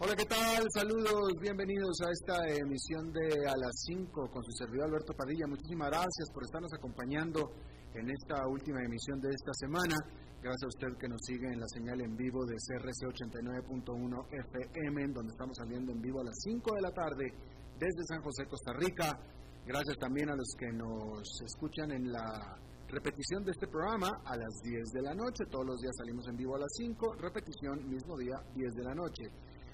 Hola, ¿qué tal? Saludos, bienvenidos a esta emisión de A las 5 con su servidor Alberto Padilla. Muchísimas gracias por estarnos acompañando en esta última emisión de esta semana. Gracias a usted que nos sigue en la señal en vivo de CRC 89.1 FM, donde estamos saliendo en vivo a las 5 de la tarde desde San José, Costa Rica. Gracias también a los que nos escuchan en la repetición de este programa a las 10 de la noche. Todos los días salimos en vivo a las 5, repetición mismo día 10 de la noche.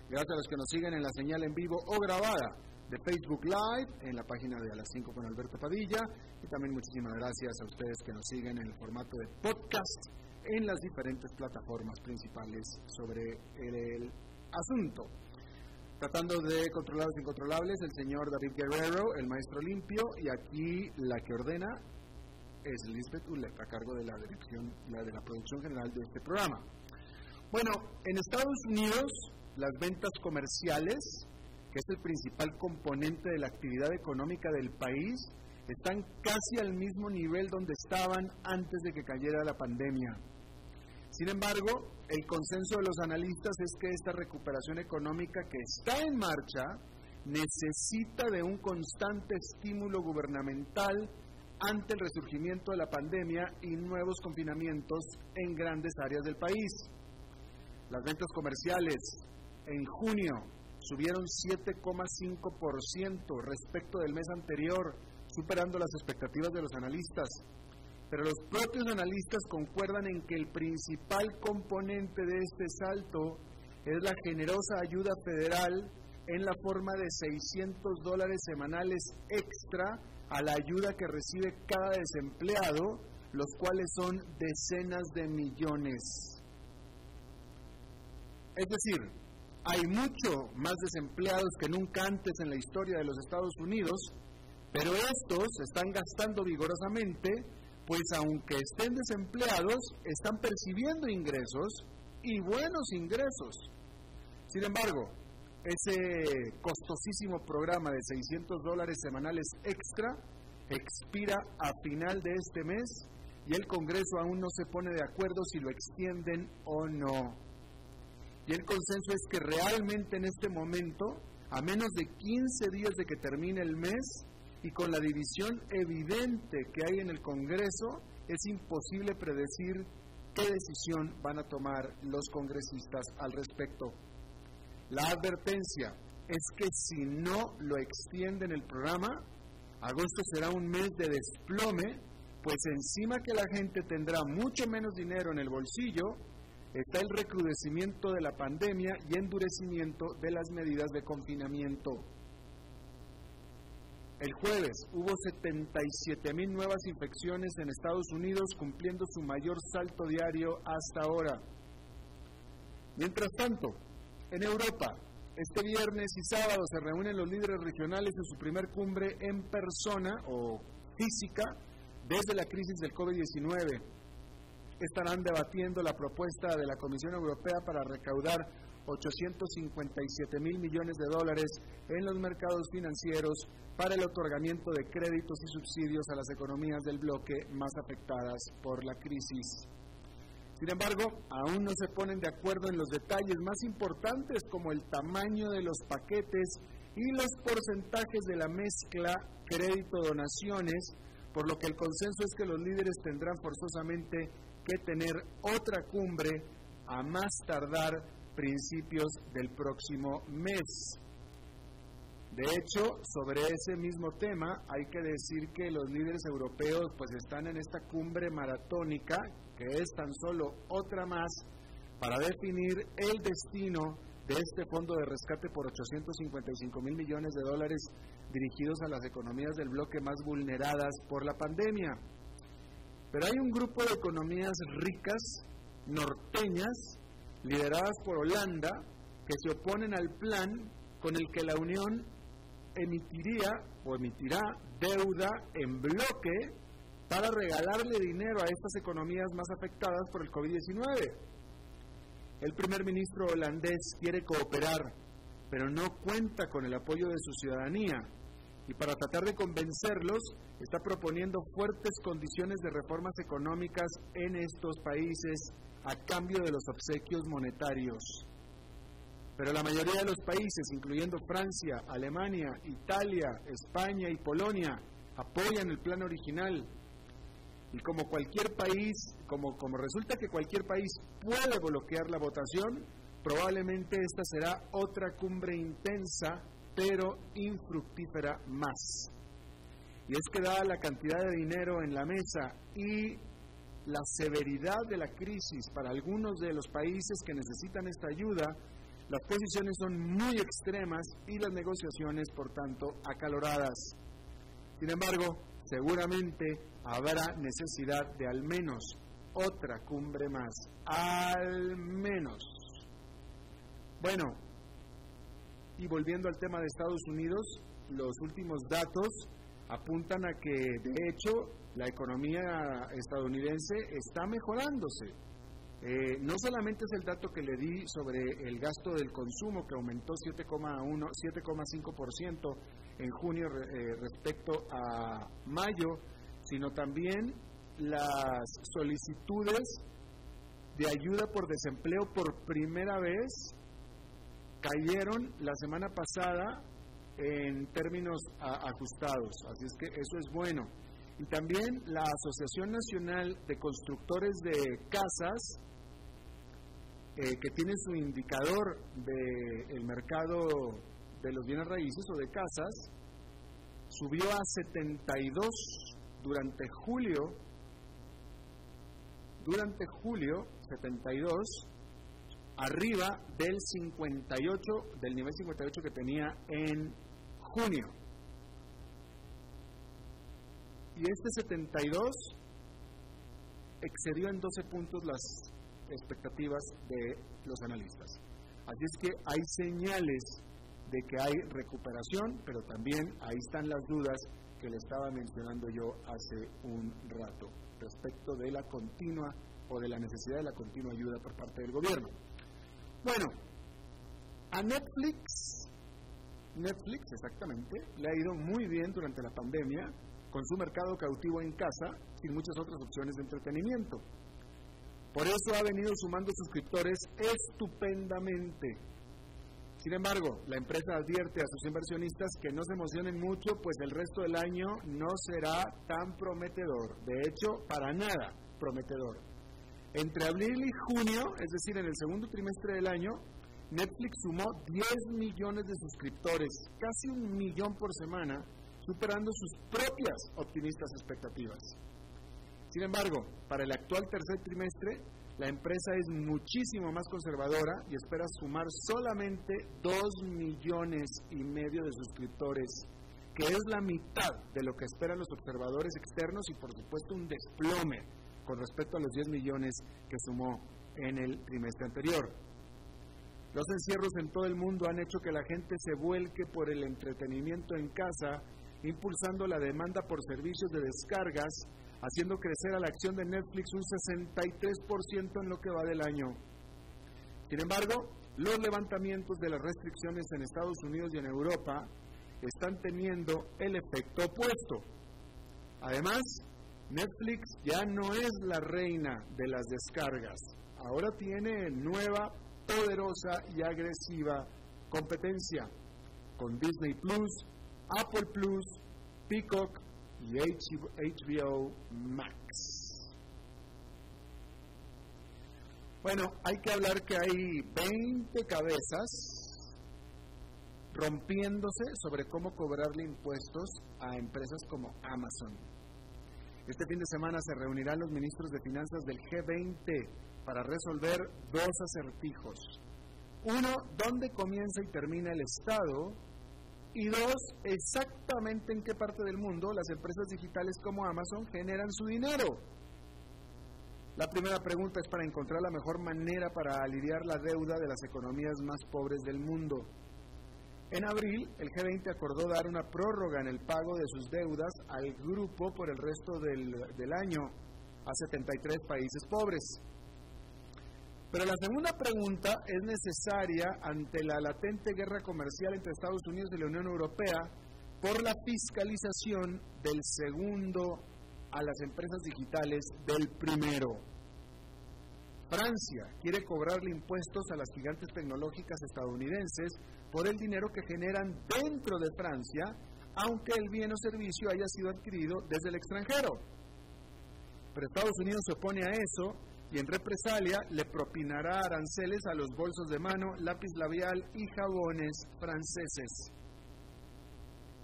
Gracias a los que nos siguen en la señal en vivo o grabada de Facebook Live, en la página de A las 5 con Alberto Padilla. Y también muchísimas gracias a ustedes que nos siguen en el formato de podcast en las diferentes plataformas principales sobre el, asunto. Tratando de controlar los incontrolables, el señor David Guerrero, el maestro limpio, y aquí la que ordena es Lisbeth Ulet, a cargo de la dirección, la de la producción general de este programa. Bueno, en Estados Unidos las ventas comerciales, que es el principal componente de la actividad económica del país, están casi al mismo nivel donde estaban antes de que cayera la pandemia. Sin embargo, el consenso de los analistas es que esta recuperación económica que está en marcha necesita de un constante estímulo gubernamental ante el resurgimiento de la pandemia y nuevos confinamientos en grandes áreas del país. Las ventas comerciales en junio subieron 7,5% respecto del mes anterior, superando las expectativas de los analistas. Pero los propios analistas concuerdan en que el principal componente de este salto es la generosa ayuda federal en la forma de 600 dólares semanales extra a la ayuda que recibe cada desempleado, los cuales son decenas de millones. Es decir, hay mucho más desempleados que nunca antes en la historia de los Estados Unidos, pero estos están gastando vigorosamente, pues aunque estén desempleados, están percibiendo ingresos y buenos ingresos. Sin embargo, ese costosísimo programa de 600 dólares semanales extra expira a final de este mes y el Congreso aún no se pone de acuerdo si lo extienden o no. Y el consenso es que realmente en este momento, a menos de 15 días de que termine el mes y con la división evidente que hay en el Congreso, es imposible predecir qué decisión van a tomar los congresistas al respecto. La advertencia es que si no lo extienden el programa, agosto será un mes de desplome, pues encima que la gente tendrá mucho menos dinero en el bolsillo, está el recrudecimiento de la pandemia y endurecimiento de las medidas de confinamiento. El jueves hubo 77 mil nuevas infecciones en Estados Unidos, cumpliendo su mayor salto diario hasta ahora. Mientras tanto, en Europa, este viernes y sábado se reúnen los líderes regionales en su primer cumbre en persona o física desde la crisis del COVID-19 estarán debatiendo la propuesta de la Comisión Europea para recaudar 857 mil millones de dólares en los mercados financieros para el otorgamiento de créditos y subsidios a las economías del bloque más afectadas por la crisis. Sin embargo, aún no se ponen de acuerdo en los detalles más importantes como el tamaño de los paquetes y los porcentajes de la mezcla crédito-donaciones, por lo que el consenso es que los líderes tendrán forzosamente que tener otra cumbre a más tardar principios del próximo mes. De hecho, sobre ese mismo tema hay que decir que los líderes europeos pues están en esta cumbre maratónica, que es tan solo otra más, para definir el destino de este fondo de rescate por 855 mil millones de dólares dirigidos a las economías del bloque más vulneradas por la pandemia. Pero hay un grupo de economías ricas, norteñas, lideradas por Holanda, que se oponen al plan con el que la Unión emitiría o emitirá deuda en bloque para regalarle dinero a estas economías más afectadas por el COVID-19. El primer ministro holandés quiere cooperar, pero no cuenta con el apoyo de su ciudadanía y para tratar de convencerlos está proponiendo fuertes condiciones de reformas económicas en estos países a cambio de los obsequios monetarios. Pero la mayoría de los países, incluyendo Francia, Alemania, Italia, España y Polonia, apoyan el plan original. Y como cualquier país, como, como resulta que cualquier país puede bloquear la votación, probablemente esta será otra cumbre intensa, pero infructífera más. Y es que dada la cantidad de dinero en la mesa y la severidad de la crisis para algunos de los países que necesitan esta ayuda, las posiciones son muy extremas y las negociaciones, por tanto, acaloradas. Sin embargo, seguramente habrá necesidad de al menos otra cumbre más. Al menos. Bueno, y volviendo al tema de Estados Unidos, los últimos datos apuntan a que, de hecho, la economía estadounidense está mejorándose. Eh, no solamente es el dato que le di sobre el gasto del consumo que aumentó 7,1, 7,5% en junio eh, respecto a mayo, sino también las solicitudes de ayuda por desempleo por primera vez cayeron la semana pasada en términos ajustados, así es que eso es bueno. Y también la Asociación Nacional de Constructores de Casas eh, que tiene su indicador del mercado de los bienes raíces o de casas, subió a 72 durante julio, durante julio 72, arriba del 58, del nivel 58 que tenía en junio. Y este 72 excedió en 12 puntos las expectativas de los analistas. Así es que hay señales de que hay recuperación, pero también ahí están las dudas que le estaba mencionando yo hace un rato respecto de la continua o de la necesidad de la continua ayuda por parte del gobierno. Bueno, a Netflix, Netflix exactamente, le ha ido muy bien durante la pandemia con su mercado cautivo en casa sin muchas otras opciones de entretenimiento. Por eso ha venido sumando suscriptores estupendamente. Sin embargo, la empresa advierte a sus inversionistas que no se emocionen mucho, pues el resto del año no será tan prometedor. De hecho, para nada prometedor. Entre abril y junio, es decir, en el segundo trimestre del año, Netflix sumó 10 millones de suscriptores, casi un millón por semana, superando sus propias optimistas expectativas. Sin embargo, para el actual tercer trimestre, la empresa es muchísimo más conservadora y espera sumar solamente 2 millones y medio de suscriptores, que es la mitad de lo que esperan los observadores externos y por supuesto un desplome con respecto a los 10 millones que sumó en el trimestre anterior. Los encierros en todo el mundo han hecho que la gente se vuelque por el entretenimiento en casa, impulsando la demanda por servicios de descargas haciendo crecer a la acción de Netflix un 63% en lo que va del año. Sin embargo, los levantamientos de las restricciones en Estados Unidos y en Europa están teniendo el efecto opuesto. Además, Netflix ya no es la reina de las descargas, ahora tiene nueva, poderosa y agresiva competencia con Disney Plus, Apple Plus, Peacock y HBO Max. Bueno, hay que hablar que hay 20 cabezas rompiéndose sobre cómo cobrarle impuestos a empresas como Amazon. Este fin de semana se reunirán los ministros de finanzas del G20 para resolver dos acertijos. Uno, ¿dónde comienza y termina el Estado? Y dos, exactamente en qué parte del mundo las empresas digitales como Amazon generan su dinero. La primera pregunta es para encontrar la mejor manera para aliviar la deuda de las economías más pobres del mundo. En abril, el G20 acordó dar una prórroga en el pago de sus deudas al grupo por el resto del, del año a 73 países pobres. Pero la segunda pregunta es necesaria ante la latente guerra comercial entre Estados Unidos y la Unión Europea por la fiscalización del segundo a las empresas digitales del primero. Francia quiere cobrarle impuestos a las gigantes tecnológicas estadounidenses por el dinero que generan dentro de Francia, aunque el bien o servicio haya sido adquirido desde el extranjero. Pero Estados Unidos se opone a eso y en represalia le propinará aranceles a los bolsos de mano, lápiz labial y jabones franceses.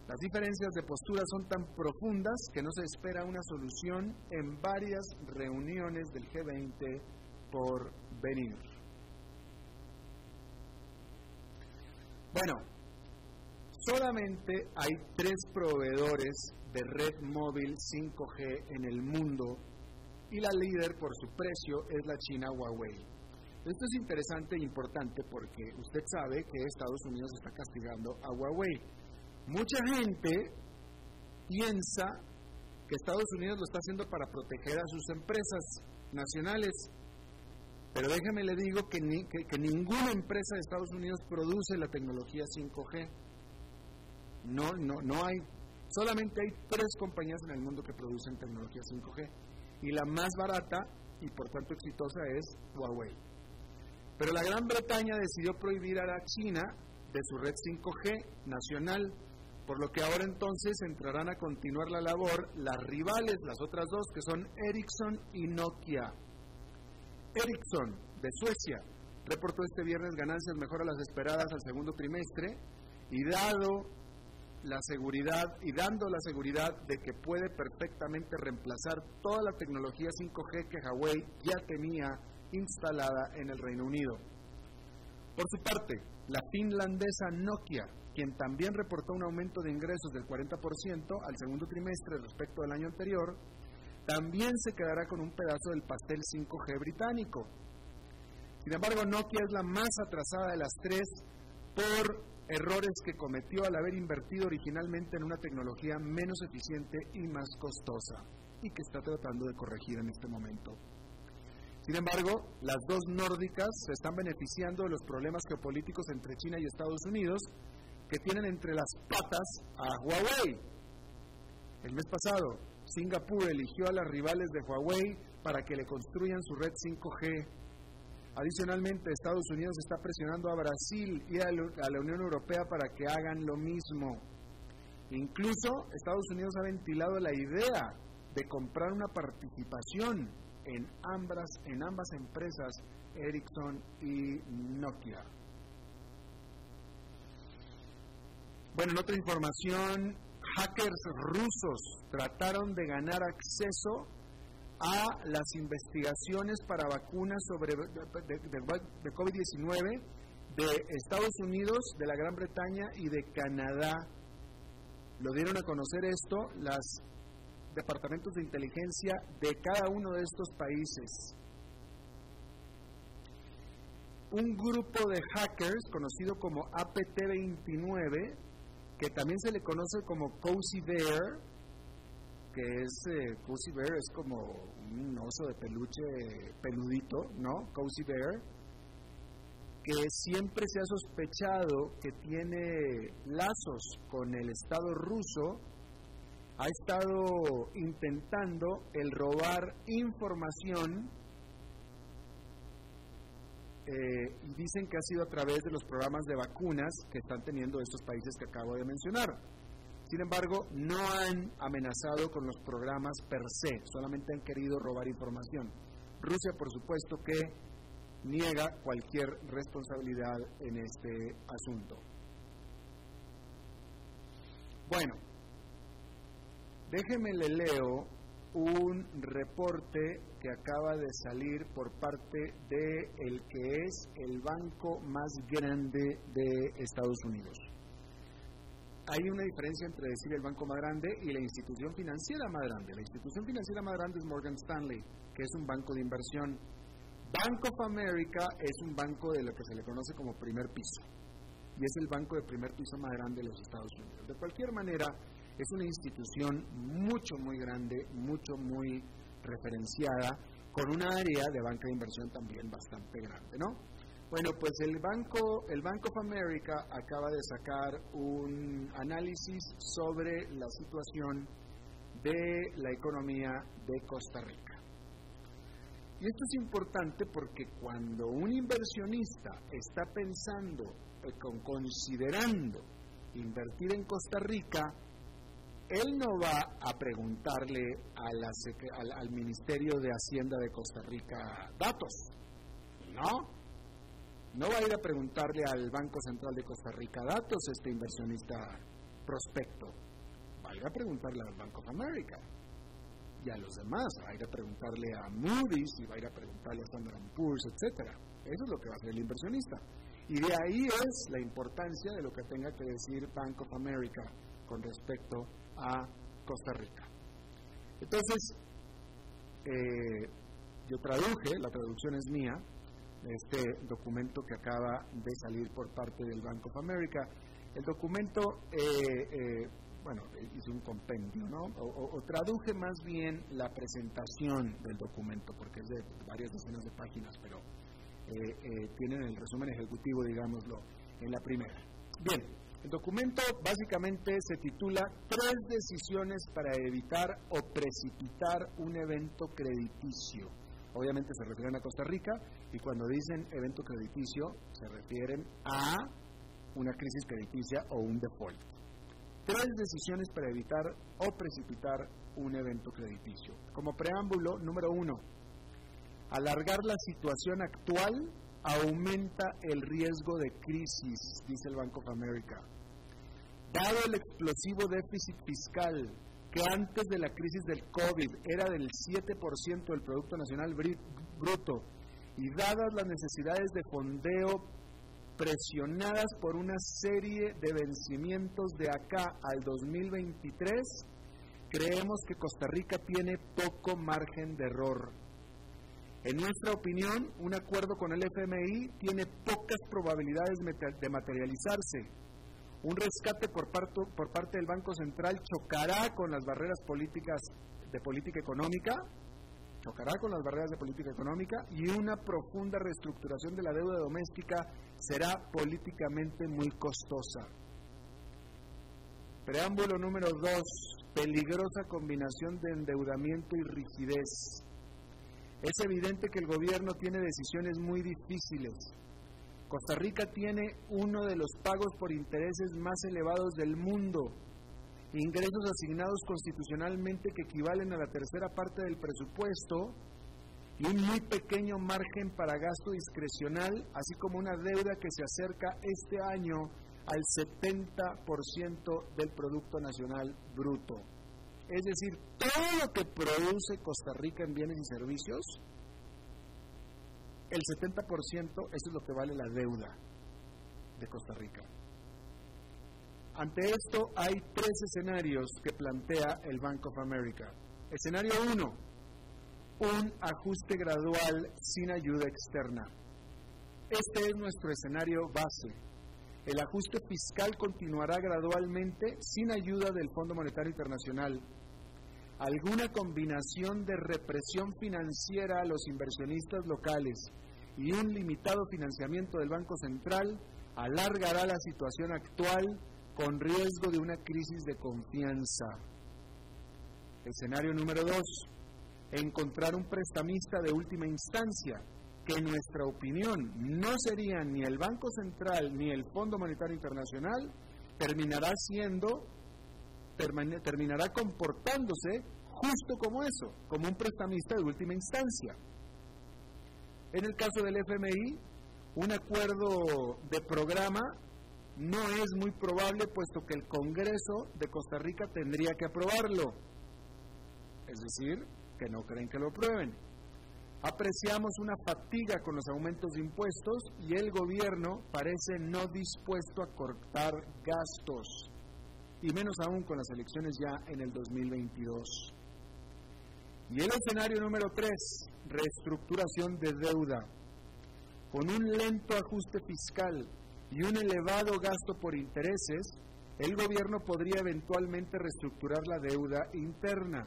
Las diferencias de postura son tan profundas que no se espera una solución en varias reuniones del G20 por venir. Bueno, solamente hay tres proveedores de red móvil 5G en el mundo y la líder por su precio es la China Huawei. Esto es interesante e importante porque usted sabe que Estados Unidos está castigando a Huawei. Mucha gente piensa que Estados Unidos lo está haciendo para proteger a sus empresas nacionales, pero déjeme le digo que, que, ninguna empresa de Estados Unidos produce la tecnología 5G. No, no, no hay. Solamente hay tres compañías en el mundo que producen tecnología 5G y la más barata y por tanto exitosa es Huawei. Pero la Gran Bretaña decidió prohibir a China de su red 5G nacional, por lo que ahora entonces entrarán a continuar la labor las rivales, las otras dos, que son Ericsson y Nokia. Ericsson, de Suecia, reportó este viernes ganancias mejor a las esperadas al segundo trimestre y dado la seguridad y dando la seguridad de que puede perfectamente reemplazar toda la tecnología 5G que Huawei ya tenía instalada en el Reino Unido. Por su parte, la finlandesa Nokia, quien también reportó un aumento de ingresos del 40% al segundo trimestre respecto al año anterior, también se quedará con un pedazo del pastel 5G británico. Sin embargo, Nokia es la más atrasada de las tres por errores que cometió al haber invertido originalmente en una tecnología menos eficiente y más costosa y que está tratando de corregir en este momento. Sin embargo, las dos nórdicas se están beneficiando de los problemas geopolíticos entre China y Estados Unidos que tienen entre las patas a Huawei. El mes pasado, Singapur eligió a las rivales de Huawei para que le construyan su red 5G Adicionalmente, Estados Unidos está presionando a Brasil y a la Unión Europea para que hagan lo mismo. Incluso Estados Unidos ha ventilado la idea de comprar una participación en ambas, en ambas empresas, Ericsson y Nokia. Bueno, en otra información, hackers rusos trataron de ganar acceso a las investigaciones para vacunas sobre de, COVID-19 de Estados Unidos, de la Gran Bretaña y de Canadá. Lo dieron a conocer esto los departamentos de inteligencia de cada uno de estos países. Un grupo de hackers conocido como APT-29, que también se le conoce como Cozy Bear, que es eh, Cozy Bear, es como un oso de peluche peludito, ¿no? Cozy Bear, que siempre se ha sospechado que tiene lazos con el Estado ruso, ha estado intentando el robar información eh, dicen que ha sido a través de los programas de vacunas que están teniendo estos países que acabo de mencionar. Sin embargo, no han amenazado con los programas per se, solamente han querido robar información. Rusia, por supuesto, que niega cualquier responsabilidad en este asunto. Bueno, déjeme le leo un reporte que acaba de salir por parte de el que es el banco más grande de Estados Unidos hay una diferencia entre decir el banco más grande y la institución financiera más grande. La institución financiera más grande es Morgan Stanley, que es un banco de inversión. Bank of America es un banco de lo que se le conoce como primer piso. y es el banco de primer piso más grande de los Estados Unidos. De cualquier manera, es una institución mucho, muy grande, mucho, muy referenciada, con un área de banca de inversión también bastante grande, ¿no? Bueno, pues el banco, el Bank of America acaba de sacar un análisis sobre la situación de la economía de Costa Rica. Y esto es importante porque cuando un inversionista está pensando, eh, considerando invertir en Costa Rica, él no va a preguntarle al, al, Ministerio de Hacienda de Costa Rica datos, ¿no? No va a ir a preguntarle al Banco Central de Costa Rica datos este inversionista prospecto, va a ir a preguntarle al Bank of America y a los demás, va a ir a preguntarle a Moody's y va a ir a preguntarle a Standard Poor's, etcétera. Eso es lo que va a hacer el inversionista. Y de ahí es la importancia de lo que tenga que decir Bank of America con respecto a Costa Rica. Entonces, eh, yo traduje, la traducción es mía, este documento que acaba de salir por parte del Bank of America. El documento, eh, eh, bueno, hice un compendio, ¿no? O, traduje más bien la presentación del documento, porque es de varias decenas de páginas, pero tienen el resumen ejecutivo, digámoslo, en la primera. Bien, el documento básicamente se titula Tres decisiones para evitar o precipitar un evento crediticio. Obviamente se refieren a Costa Rica y cuando dicen evento crediticio se refieren a una crisis crediticia o un default. Tres decisiones para evitar o precipitar un evento crediticio. Como preámbulo, número uno, alargar la situación actual aumenta el riesgo de crisis, dice el Bank of America. Dado el explosivo déficit fiscal que antes de la crisis del COVID era del 7% del Producto Nacional Bruto y dadas las necesidades de fondeo presionadas por una serie de vencimientos de acá al 2023, creemos que Costa Rica tiene poco margen de error en nuestra opinión, un acuerdo con el FMI tiene pocas probabilidades de materializarse. Un rescate por, parte del Banco Central chocará con las barreras políticas de política económica, chocará con las barreras de política económica y una profunda reestructuración de la deuda doméstica será políticamente muy costosa. Preámbulo número dos, peligrosa combinación de endeudamiento y rigidez. Es evidente que el gobierno tiene decisiones muy difíciles. Costa Rica tiene uno de los pagos por intereses más elevados del mundo, ingresos asignados constitucionalmente que equivalen a la tercera parte del presupuesto y un muy pequeño margen para gasto discrecional, así como una deuda que se acerca este año al 70% del Producto Nacional Bruto. Es decir, todo lo que produce Costa Rica en bienes y servicios, el 70% eso es lo que vale la deuda de Costa Rica. Ante esto hay tres escenarios que plantea el Bank of America. Escenario 1, un ajuste gradual sin ayuda externa. Este es nuestro escenario base. El ajuste fiscal continuará gradualmente sin ayuda del Fondo Monetario Internacional alguna combinación de represión financiera a los inversionistas locales y un limitado financiamiento del Banco Central alargará la situación actual con riesgo de una crisis de confianza. Escenario número dos, encontrar un prestamista de última instancia, que en nuestra opinión no sería ni el Banco Central ni el Fondo Monetario Internacional, terminará siendo terminará comportándose justo como eso, como un prestamista de última instancia. En el caso del FMI, un acuerdo de programa no es muy probable puesto que el Congreso de Costa Rica tendría que aprobarlo. Es decir, que no creen que lo aprueben. Apreciamos una fatiga con los aumentos de impuestos y el gobierno parece no dispuesto a cortar gastos y menos aún con las elecciones ya en el 2022. Y el escenario número 3, reestructuración de deuda. Con un lento ajuste fiscal y un elevado gasto por intereses, el gobierno podría eventualmente reestructurar la deuda interna.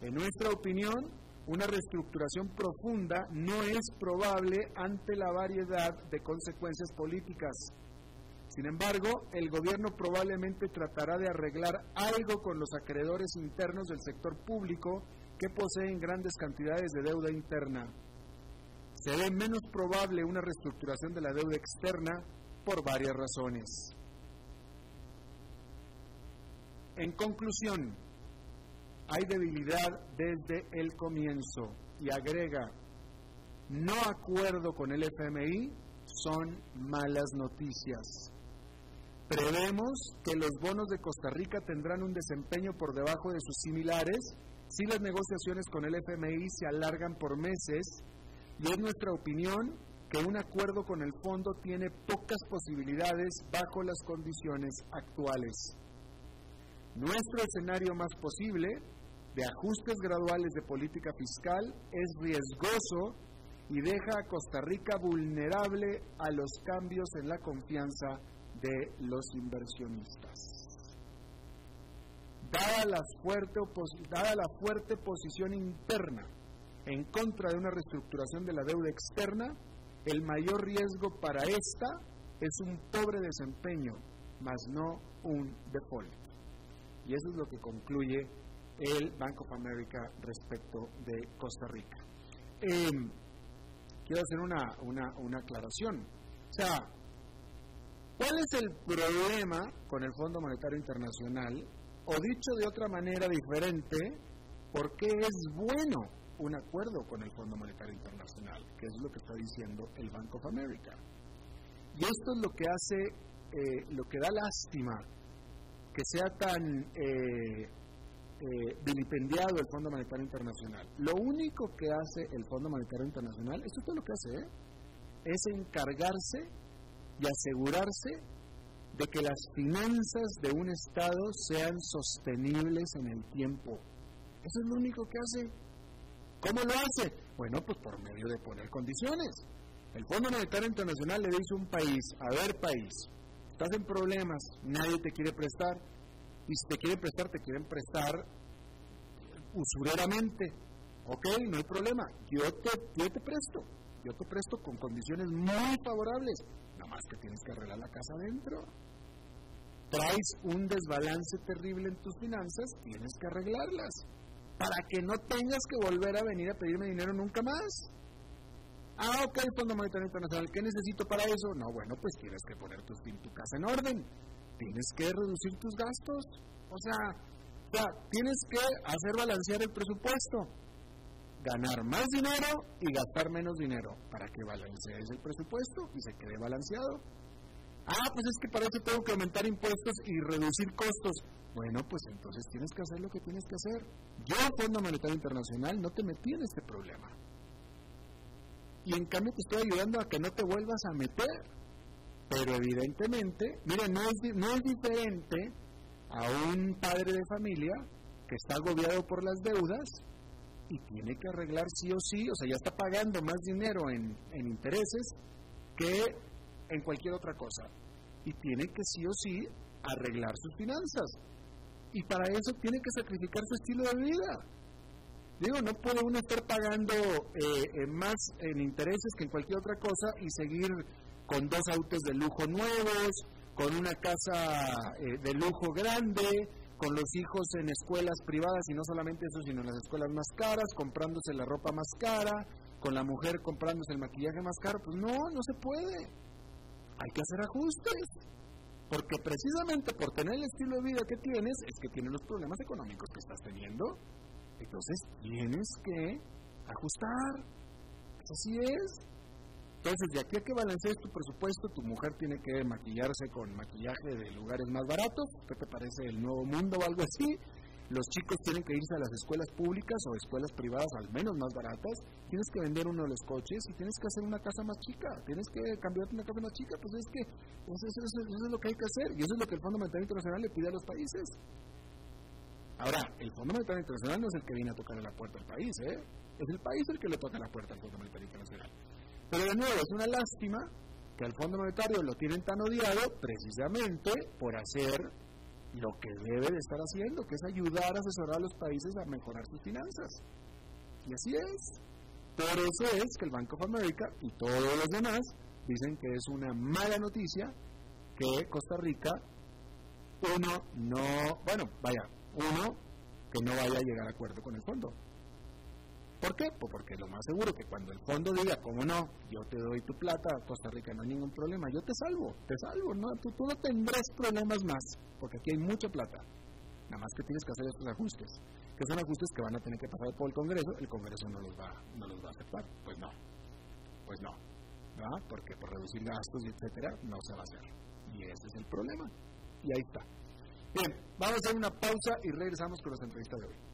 En nuestra opinión, una reestructuración profunda no es probable ante la variedad de consecuencias políticas. Sin embargo, el gobierno probablemente tratará de arreglar algo con los acreedores internos del sector público que poseen grandes cantidades de deuda interna. Se ve menos probable una reestructuración de la deuda externa por varias razones. En conclusión, hay debilidad desde el comienzo y agrega, no acuerdo con el FMI son malas noticias. Prevemos que los bonos de Costa Rica tendrán un desempeño por debajo de sus similares si las negociaciones con el FMI se alargan por meses y es nuestra opinión que un acuerdo con el fondo tiene pocas posibilidades bajo las condiciones actuales. Nuestro escenario más posible de ajustes graduales de política fiscal es riesgoso y deja a Costa Rica vulnerable a los cambios en la confianza de los inversionistas. Dada la fuerte, dada la fuerte posición interna en contra de una reestructuración de la deuda externa, el mayor riesgo para esta es un pobre desempeño, más no un default. Y eso es lo que concluye el Bank of America respecto de Costa Rica. Em, quiero hacer una, una, una aclaración. O sea, ¿cuál es el problema con el Fondo Monetario Internacional? O dicho de otra manera diferente, ¿por qué es bueno un acuerdo con el Fondo Monetario Internacional? Que es lo que está diciendo el Bank of America. Y esto es lo que hace, eh, lo que da lástima que sea tan eh, eh, vilipendiado el Fondo Monetario Internacional. Lo único que hace el Fondo Monetario Internacional, esto es todo lo que hace, ¿eh? es encargarse y asegurarse de que las finanzas de un Estado sean sostenibles en el tiempo. Eso es lo único que hace. ¿Cómo lo hace? Bueno, pues por medio de poner condiciones. El Fondo Monetario Internacional le dice a un país, a ver país, estás en problemas, nadie te quiere prestar, y si te quieren prestar, te quieren prestar usureramente. Ok, no hay problema, yo te, yo te presto, yo te presto con condiciones muy favorables, nada más que tienes que arreglar la casa adentro. Traes un desbalance terrible en tus finanzas, tienes que arreglarlas, para que no tengas que volver a venir a pedirme dinero nunca más. Ah, ok, Fondo Monetario Internacional, ¿qué necesito para eso? No, bueno, pues tienes que poner tu, tu casa en orden tienes que reducir tus gastos. O sea, tienes que hacer balancear el presupuesto. Ganar más dinero y gastar menos dinero para que balancees el presupuesto y se quede balanceado. Ah, pues es que para eso tengo que aumentar impuestos y reducir costos. Bueno, pues entonces tienes que hacer lo que tienes que hacer. Yo, Fondo Monetario Internacional, no te metí en este problema. Y en cambio te estoy ayudando a que no te vuelvas a meter. Pero evidentemente, mire, no es, no es diferente a un padre de familia que está agobiado por las deudas y tiene que arreglar sí o sí, o sea, ya está pagando más dinero en, en intereses que en cualquier otra cosa. Y tiene que sí o sí arreglar sus finanzas. Y para eso tiene que sacrificar su estilo de vida. Digo, no puede uno estar pagando eh, eh, más en intereses que en cualquier otra cosa y seguir con dos autos de lujo nuevos, con una casa eh, de lujo grande, con los hijos en escuelas privadas y no solamente eso, sino en las escuelas más caras, comprándose la ropa más cara, con la mujer comprándose el maquillaje más caro, pues no, no se puede. Hay que hacer ajustes. Porque precisamente por tener el estilo de vida que tienes, es que tienes los problemas económicos que estás teniendo. Entonces tienes que ajustar. Así es. Entonces, de aquí a que balancees tu presupuesto, tu mujer tiene que maquillarse con maquillaje de lugares más baratos, ¿qué te parece el nuevo mundo o algo así? Los chicos tienen que irse a las escuelas públicas o escuelas privadas al menos más baratas, tienes que vender uno de los coches y tienes que hacer una casa más chica, tienes que cambiarte una casa más chica, pues es que eso, es lo que hay que hacer y eso es lo que el Fondo Monetario Internacional le pide a los países. Ahora, el Fondo Monetario Internacional no es el que viene a tocar la puerta al país, ¿eh? es el país el que le toca la puerta al Fondo Monetario Internacional. Pero de nuevo, es una lástima que al Fondo Monetario lo tienen tan odiado precisamente por hacer lo que debe de estar haciendo, que es ayudar a asesorar a los países a mejorar sus finanzas. Y así es. Por eso es que el Bank of America y todos los demás dicen que es una mala noticia que Costa Rica, uno, no, bueno, vaya, uno, que no vaya a llegar a acuerdo con el fondo. ¿Por qué? Pues porque lo más seguro que cuando el fondo diga, ¿cómo no? Yo te doy tu plata, Costa Rica no hay ningún problema, yo te salvo, te salvo, no, tú, no tendrás problemas más, porque aquí hay mucha plata. Nada más que tienes que hacer estos ajustes, que son ajustes que van a tener que pasar por el Congreso, el Congreso no los va, no los va a aceptar. Pues no, pues no, ¿verdad? Porque por reducir gastos y etcétera, no se va a hacer. Y ese es el problema. Y ahí está. Bien, vamos a hacer una pausa y regresamos con los entrevistas de hoy.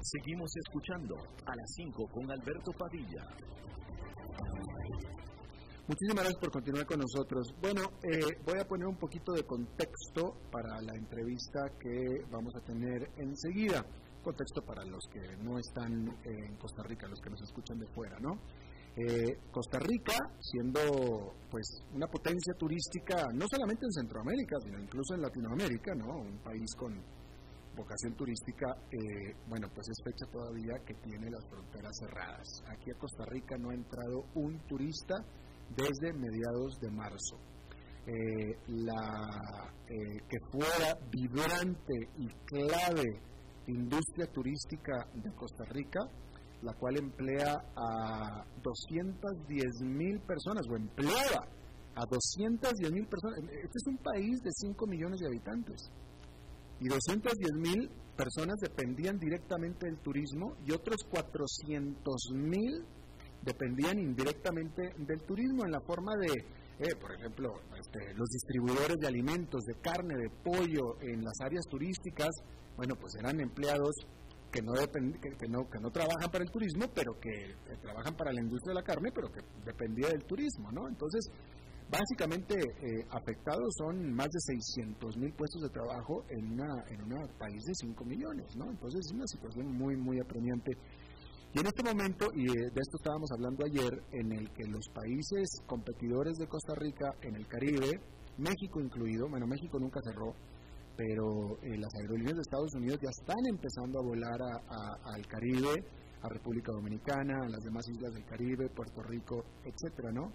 Seguimos escuchando a las 5 con Alberto Padilla. Muchísimas gracias por continuar con nosotros. Bueno, eh, voy a poner un poquito de contexto para la entrevista que vamos a tener enseguida. Contexto para los que no están en Costa Rica, los que nos escuchan de fuera, ¿no? Eh, Costa Rica, siendo pues una potencia turística no solamente en Centroamérica, sino incluso en Latinoamérica, ¿no? Un país con vocación turística, eh, bueno, pues es fecha todavía que tiene las fronteras cerradas. Aquí a Costa Rica no ha entrado un turista desde mediados de marzo. Eh, la que fuera vibrante y clave industria turística de Costa Rica la cual emplea a 210 mil personas, o empleaba a 210 mil personas. Este es un país de 5 millones de habitantes. Y 210 mil personas dependían directamente del turismo y otros 400 mil dependían indirectamente del turismo en la forma de, eh, por ejemplo, este, los distribuidores de alimentos, de carne, de pollo en las áreas turísticas, bueno, pues eran empleados que no, que, no, que no trabajan para el turismo, pero que, trabajan para la industria de la carne, pero que dependía del turismo, ¿no? Entonces, básicamente eh, afectados son más de 600 mil puestos de trabajo en una en un país de 5 millones, ¿no? Entonces es una situación muy, muy apremiante. Y en este momento, y eh, de esto estábamos hablando ayer, en el que los países competidores de Costa Rica en el Caribe, México incluido, bueno, México nunca cerró, pero eh, las aerolíneas de Estados Unidos ya están empezando a volar al Caribe, a República Dominicana, a las demás islas del Caribe, Puerto Rico, etcétera, ¿no?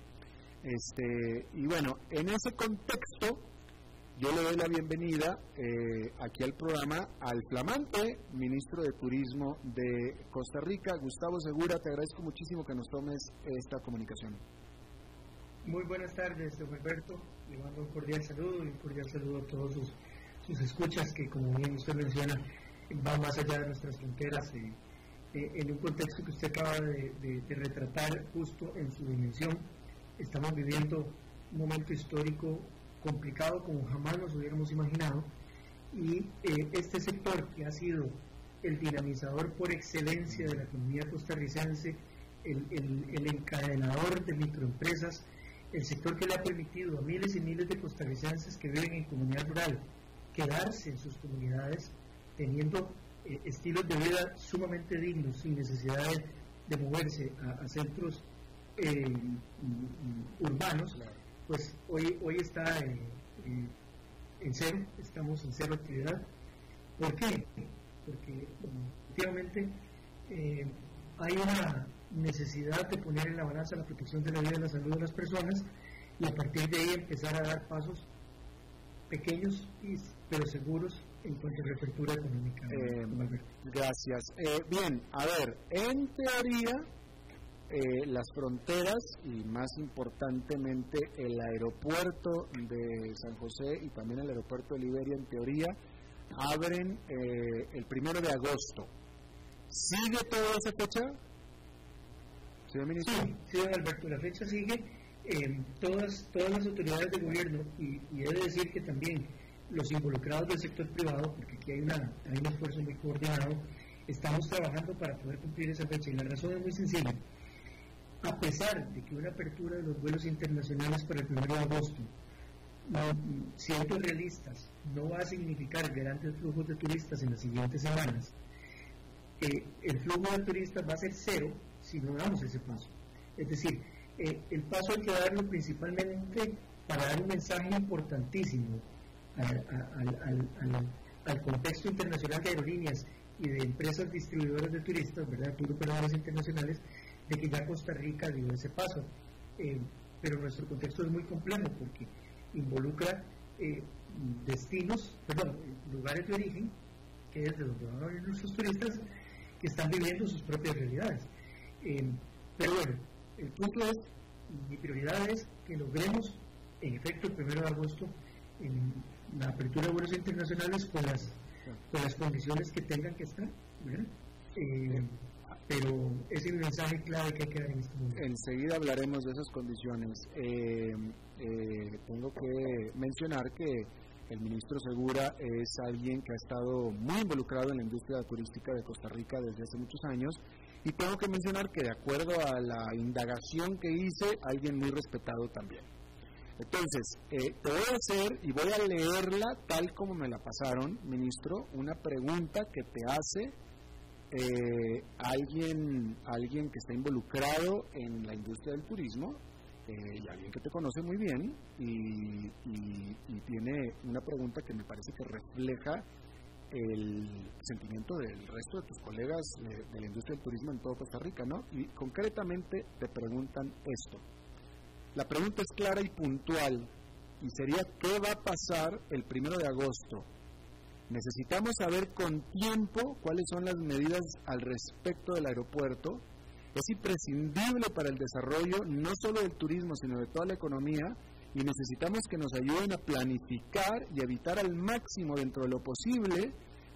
Este, y bueno, en ese contexto, yo le doy la bienvenida eh, aquí al programa al flamante ministro de Turismo de Costa Rica, Gustavo Segura. Te agradezco muchísimo que nos tomes esta comunicación. Muy buenas tardes, don Alberto. Le mando un cordial saludo y un cordial saludo a todos sus sus escuchas, que como bien usted menciona, va más allá de nuestras fronteras, eh, eh, en un contexto que usted acaba de, retratar justo en su dimensión. Estamos viviendo un momento histórico complicado como jamás nos hubiéramos imaginado y eh, este sector que ha sido el dinamizador por excelencia de la economía costarricense, el, el, encadenador de microempresas, el sector que le ha permitido a miles y miles de costarricenses que viven en comunidad rural quedarse en sus comunidades teniendo eh, estilos de vida sumamente dignos, sin necesidad de, moverse a, centros eh, urbanos, pues hoy, hoy está en cero, estamos en cero actividad. ¿Por qué? Porque efectivamente eh, hay una necesidad de poner en la balanza la protección de la vida y la salud de las personas y a partir de ahí empezar a dar pasos pequeños pero seguros en cuanto a reapertura económica. Eh, gracias. Eh, bien, a ver, en teoría, eh, las fronteras y más importantemente el aeropuerto de San José y también el aeropuerto de Liberia en teoría abren eh, el primero de agosto. ¿Sigue toda esa fecha? Señor ministro. Sí, sí, Alberto, la fecha sigue. Todas, todas las autoridades de gobierno, y, y he de decir que también los involucrados del sector privado, porque aquí hay, una, hay un esfuerzo muy coordinado, estamos trabajando para poder cumplir esa fecha. Y la razón es muy sencilla. A pesar de que una apertura de los vuelos internacionales para el 1 de agosto, siendo realistas, no va a significar grandes flujos de turistas en las siguientes semanas, eh, el flujo de turistas va a ser cero si no damos ese paso. Es decir, eh, el paso hay que darlo principalmente para dar un mensaje importantísimo al, al contexto internacional de aerolíneas y de empresas distribuidoras de turistas, ¿verdad? operadores internacionales, de que ya Costa Rica dio ese paso. Eh, pero nuestro contexto es muy complejo porque involucra eh, destinos, perdón, lugares de origen, que es de donde van a venir nuestros turistas, que están viviendo sus propias realidades. Eh, pero bueno, el punto es, mi prioridad es que logremos, en efecto, el primero de agosto, en la apertura de vuelos internacionales con las con las condiciones que tengan que estar. Eh, pero es el mensaje clave que hay que dar en este momento. Enseguida hablaremos de esas condiciones. Eh, eh, tengo que mencionar que el ministro Segura es alguien que ha estado muy involucrado en la industria turística de Costa Rica desde hace muchos años y tengo que mencionar que de acuerdo a la indagación que hice, alguien muy respetado también. Entonces, eh, te voy a hacer y voy a leerla tal como me la pasaron, ministro, una pregunta que te hace eh, alguien, alguien que está involucrado en la industria del turismo eh, y alguien que te conoce muy bien y, tiene una pregunta que me parece que refleja el sentimiento del resto de tus colegas de la industria del turismo en todo Costa Rica, ¿no? Y concretamente te preguntan esto. La pregunta es clara y puntual y sería ¿qué va a pasar el primero de agosto? Necesitamos saber con tiempo cuáles son las medidas al respecto del aeropuerto. Es imprescindible para el desarrollo no solo del turismo, sino de toda la economía y necesitamos que nos ayuden a planificar y evitar al máximo dentro de lo posible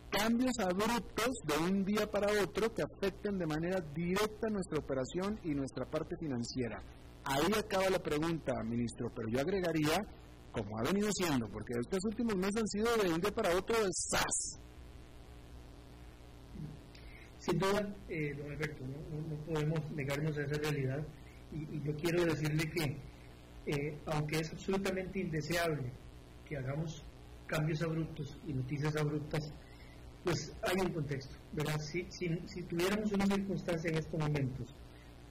cambios abruptos de un día para otro que afecten de manera directa nuestra operación y nuestra parte financiera. Ahí acaba la pregunta, ministro, pero yo agregaría, como ha venido siendo, porque estos últimos meses han sido de un día para otro de SAS. Sin duda, eh, don Alberto, ¿no? podemos negarnos a esa realidad y, yo quiero decirle que, eh, aunque es absolutamente indeseable que hagamos cambios abruptos y noticias abruptas, pues hay un contexto, ¿verdad? Si, si, tuviéramos una circunstancia en estos momentos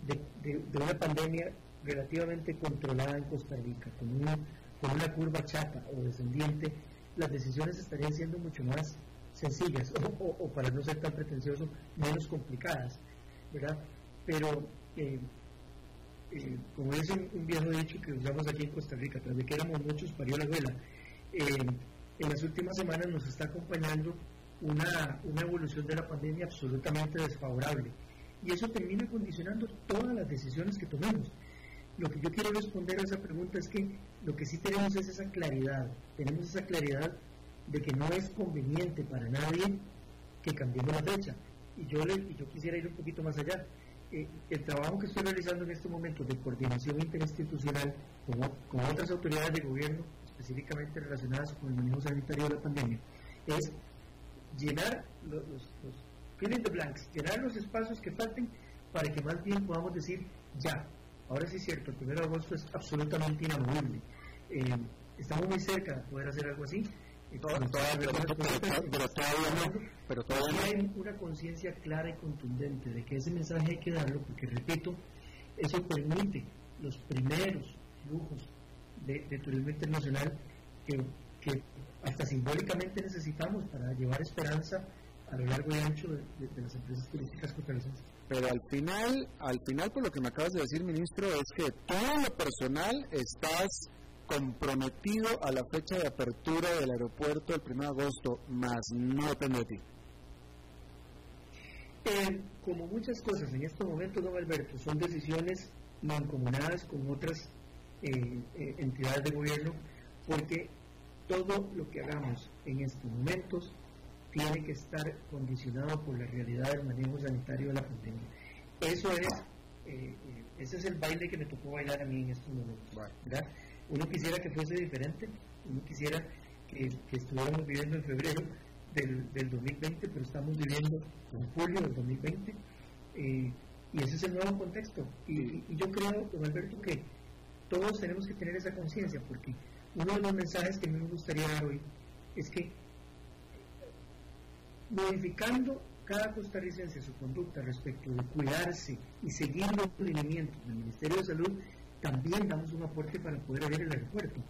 de, de una pandemia relativamente controlada en Costa Rica, con una, con una curva chata o descendiente, las decisiones estarían siendo mucho más sencillas o, para no ser tan pretencioso, menos complicadas, ¿verdad? Pero, eh, eh, como es un, viejo dicho que usamos aquí en Costa Rica, tras de que éramos muchos, parió la abuela, eh, en las últimas semanas nos está acompañando una, una evolución de la pandemia absolutamente desfavorable. Y eso termina condicionando todas las decisiones que tomemos. Lo que yo quiero responder a esa pregunta es que lo que sí tenemos es esa claridad, tenemos esa claridad de que no es conveniente para nadie que cambiemos la fecha. Y yo, le, yo quisiera ir un poquito más allá. Eh, el trabajo que estoy realizando en este momento de coordinación interinstitucional con, con otras autoridades de gobierno, específicamente relacionadas con el manejo sanitario de la pandemia, es llenar los, los, los blanks, llenar los espacios que falten para que más bien podamos decir ya, Ahora sí es cierto, el 1 de agosto es absolutamente inamovible. Eh, estamos muy cerca de poder hacer algo así. pero, todavía hay una conciencia clara y contundente de que ese mensaje hay que darlo, porque repito, eso permite los primeros flujos de, turismo internacional que, hasta simbólicamente necesitamos para llevar esperanza a lo largo y ancho de, las empresas turísticas costarricenses. Pero al final, al final por lo que me acabas de decir, ministro, es que todo lo personal estás comprometido a la fecha de apertura del aeropuerto el 1 de agosto, más no depende de ti. Eh, como muchas cosas en este momento, don Alberto, son decisiones mancomunadas con otras eh, eh, entidades de gobierno, porque todo lo que hagamos en estos momentos tiene que estar condicionado por la realidad del manejo sanitario de la pandemia. Eso es, eh, ese es el baile que me tocó bailar a mí en estos momentos. Uno quisiera que fuese diferente, uno quisiera que, estuviéramos viviendo en febrero del, 2020, pero estamos viviendo en julio del 2020. y ese es el nuevo contexto. Y, y yo creo, don Alberto, que todos tenemos que tener esa conciencia, porque uno de los mensajes que a mí me gustaría dar hoy es que modificando cada costarricense su conducta respecto de cuidarse y seguir los lineamientos del Ministerio de Salud, también damos un aporte para poder abrir el aeropuerto.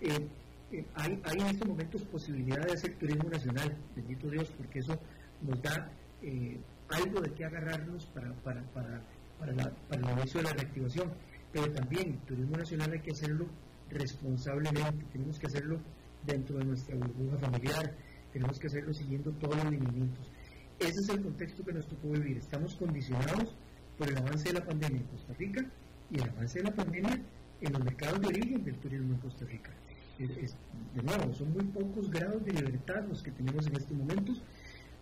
Eh, eh, hay, en estos momentos posibilidad de hacer turismo nacional, bendito Dios, porque eso nos da eh, algo de qué agarrarnos para, para, para, para, el inicio de la reactivación pero también turismo nacional hay que hacerlo responsablemente, tenemos que hacerlo dentro de nuestra burbuja familiar, tenemos que hacerlo siguiendo todos los lineamientos. Ese es el contexto que nos tocó vivir. Estamos condicionados por el avance de la pandemia en Costa Rica y el avance de la pandemia en los mercados de origen del turismo en Costa Rica. de nuevo, son muy pocos grados de libertad los que tenemos en estos momentos,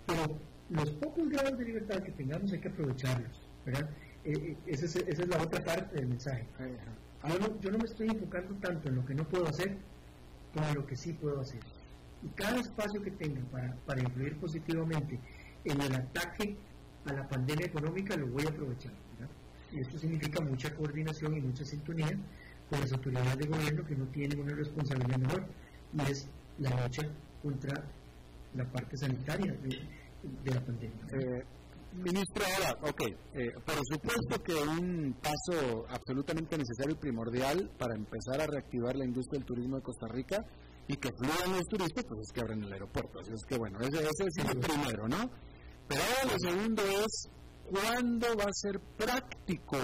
pero los pocos grados de libertad que tengamos hay que aprovecharlos, ¿verdad? Eh, eh, esa, es, la otra parte del mensaje. Yo no, me estoy enfocando tanto en lo que no puedo hacer como en lo que sí puedo hacer. Y cada espacio que tenga para, para influir positivamente en el ataque a la pandemia económica lo voy a aprovechar. Y esto significa mucha coordinación y mucha sintonía con las autoridades de gobierno que no tienen una responsabilidad menor, y es la lucha contra la parte sanitaria de, la pandemia. Eh, Ministro, ahora, ok, eh, por supuesto que un paso absolutamente necesario y primordial para empezar a reactivar la industria del turismo de Costa Rica y que fluyan los turistas, pues es que abran el aeropuerto. Así es que, bueno, ese, es el primero, ¿no? Pero ahora lo segundo es, ¿cuándo va a ser práctico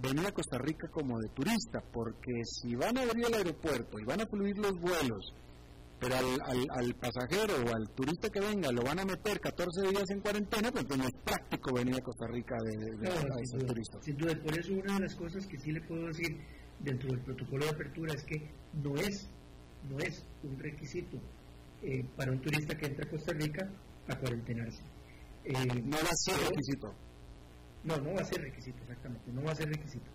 venir a Costa Rica como de turista? Porque si van a abrir el aeropuerto y van a fluir los vuelos, pero al, al, pasajero o al turista que venga lo van a meter 14 días en cuarentena, pues no es práctico venir a Costa Rica de, de, turistas. Sin duda, por eso una de las cosas que sí le puedo decir dentro del protocolo de apertura es que no es, no es un requisito eh, para un turista que entra a Costa Rica a cuarentenarse. Eh, no va a ser requisito. No, no va a ser requisito, exactamente, no va a ser requisito.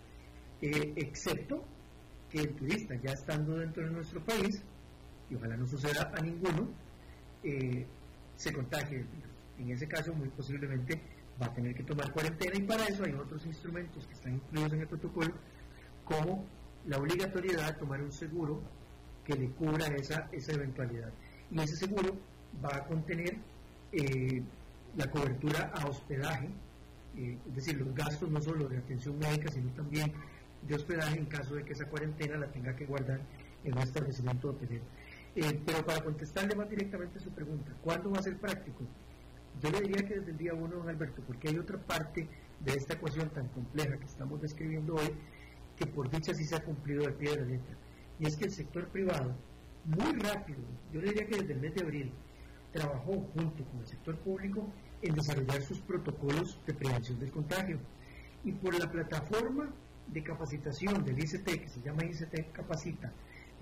Eh, excepto que el turista, ya estando dentro de nuestro país, y ojalá no suceda a ninguno, se contagie el virus. En ese caso, muy posiblemente va a tener que tomar cuarentena y para eso hay otros instrumentos que están incluidos en el protocolo, como la obligatoriedad de tomar un seguro que le cubra esa, esa eventualidad. Y ese seguro va a contener eh, la cobertura a hospedaje, eh, es decir, los gastos no solo de atención médica, sino también de hospedaje en caso de que esa cuarentena la tenga que guardar en un establecimiento hotelero. Eh, pero para contestarle más directamente a su pregunta, ¿cuándo va a ser práctico? Yo le diría que desde el día 1, don Alberto, porque hay otra parte de esta ecuación tan compleja que estamos describiendo hoy, que por dicha sí se ha cumplido de pie de la letra. Y es que el sector privado, muy rápido, yo le diría que desde el mes de abril, trabajó junto con el sector público en desarrollar sus protocolos de prevención del contagio. Y por la plataforma de capacitación del ICT, que se llama ICT Capacita,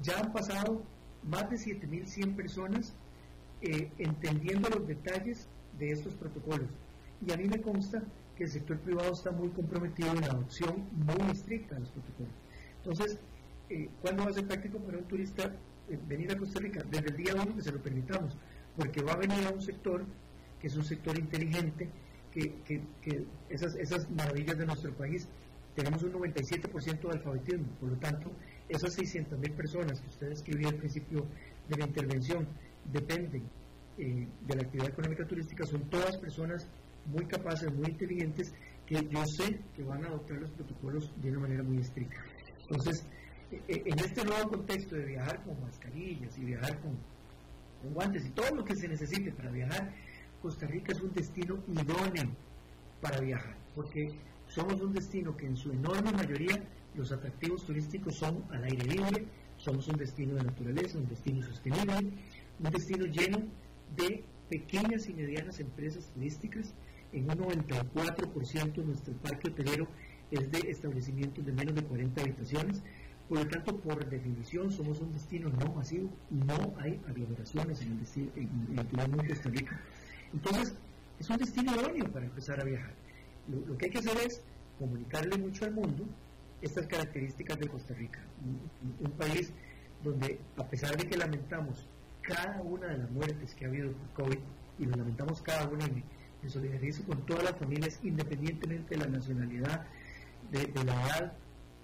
ya han pasado más de 7.100 personas eh, entendiendo los detalles de estos protocolos. Y a mí me consta que el sector privado está muy comprometido en la adopción muy estricta de los protocolos. Entonces, ¿cuándo va a ser práctico para un turista eh, venir a Costa Rica? Desde el día uno que se lo permitamos, porque va a venir a un sector que es un sector inteligente, que, que, esas, esas maravillas de nuestro país, tenemos un 97% de alfabetismo, por lo tanto, esas 600.000 personas que usted escribió al principio de la intervención dependen eh, de la actividad económica turística, son todas personas muy capaces, muy inteligentes, que yo sé que van a adoptar los protocolos de una manera muy estricta. Entonces, en este nuevo contexto de viajar con mascarillas y viajar con, con guantes y todo lo que se necesite para viajar, Costa Rica es un destino idóneo para viajar, porque somos un destino que en su enorme mayoría los atractivos turísticos son al aire libre, somos un destino de naturaleza, un destino sostenible, un destino lleno de pequeñas y medianas empresas turísticas en un 94% nuestro parque hotelero es de establecimientos de menos de 40 habitaciones. Por lo tanto, por definición, somos un destino no masivo y no hay aglomeraciones en el, destino, en el turismo de Costa Rica. Entonces, es un destino idóneo para empezar a viajar. Lo, que hay que hacer es comunicarle mucho al mundo estas características de Costa Rica. Un, país donde, a pesar de que lamentamos cada una de las muertes que ha habido por COVID, y lo lamentamos cada una, me, me solidarizo con todas las familias, independientemente de la nacionalidad, de, la edad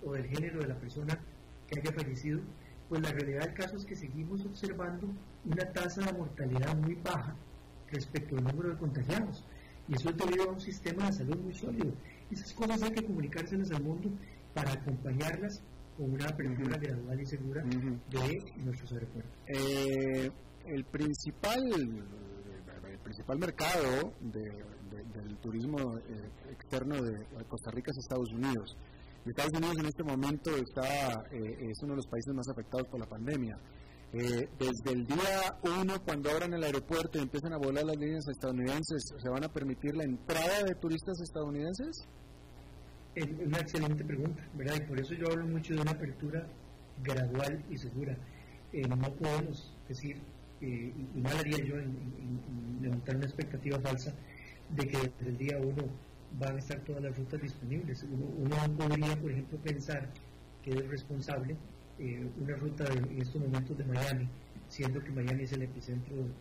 o del género de la persona que haya fallecido, pues la realidad del caso es que seguimos observando una tasa de mortalidad muy baja respecto al número de contagiados. Y eso es debido a un sistema de salud muy sólido. Esas cosas hay que comunicárselas al mundo para acompañarlas con una apertura gradual y segura de nuestros aeropuertos. Eh, el principal el principal mercado del turismo eh, externo de Costa Rica es Estados Unidos. Estados Unidos en este momento está, eh, es uno de los países más afectados por la pandemia. Eh, desde el día uno, cuando abran el aeropuerto y empiezan a volar las líneas estadounidenses, ¿se van a permitir la entrada de turistas estadounidenses? Es una excelente pregunta, ¿verdad? Y por eso yo hablo mucho de una apertura gradual y segura. Eh, no podemos decir, y mal haría yo en, levantar una expectativa falsa de que desde el día uno van a estar todas las rutas disponibles. Uno, uno podría, por ejemplo, pensar que es responsable eh, una ruta en estos momentos de Miami, siendo que Miami es el epicentro de.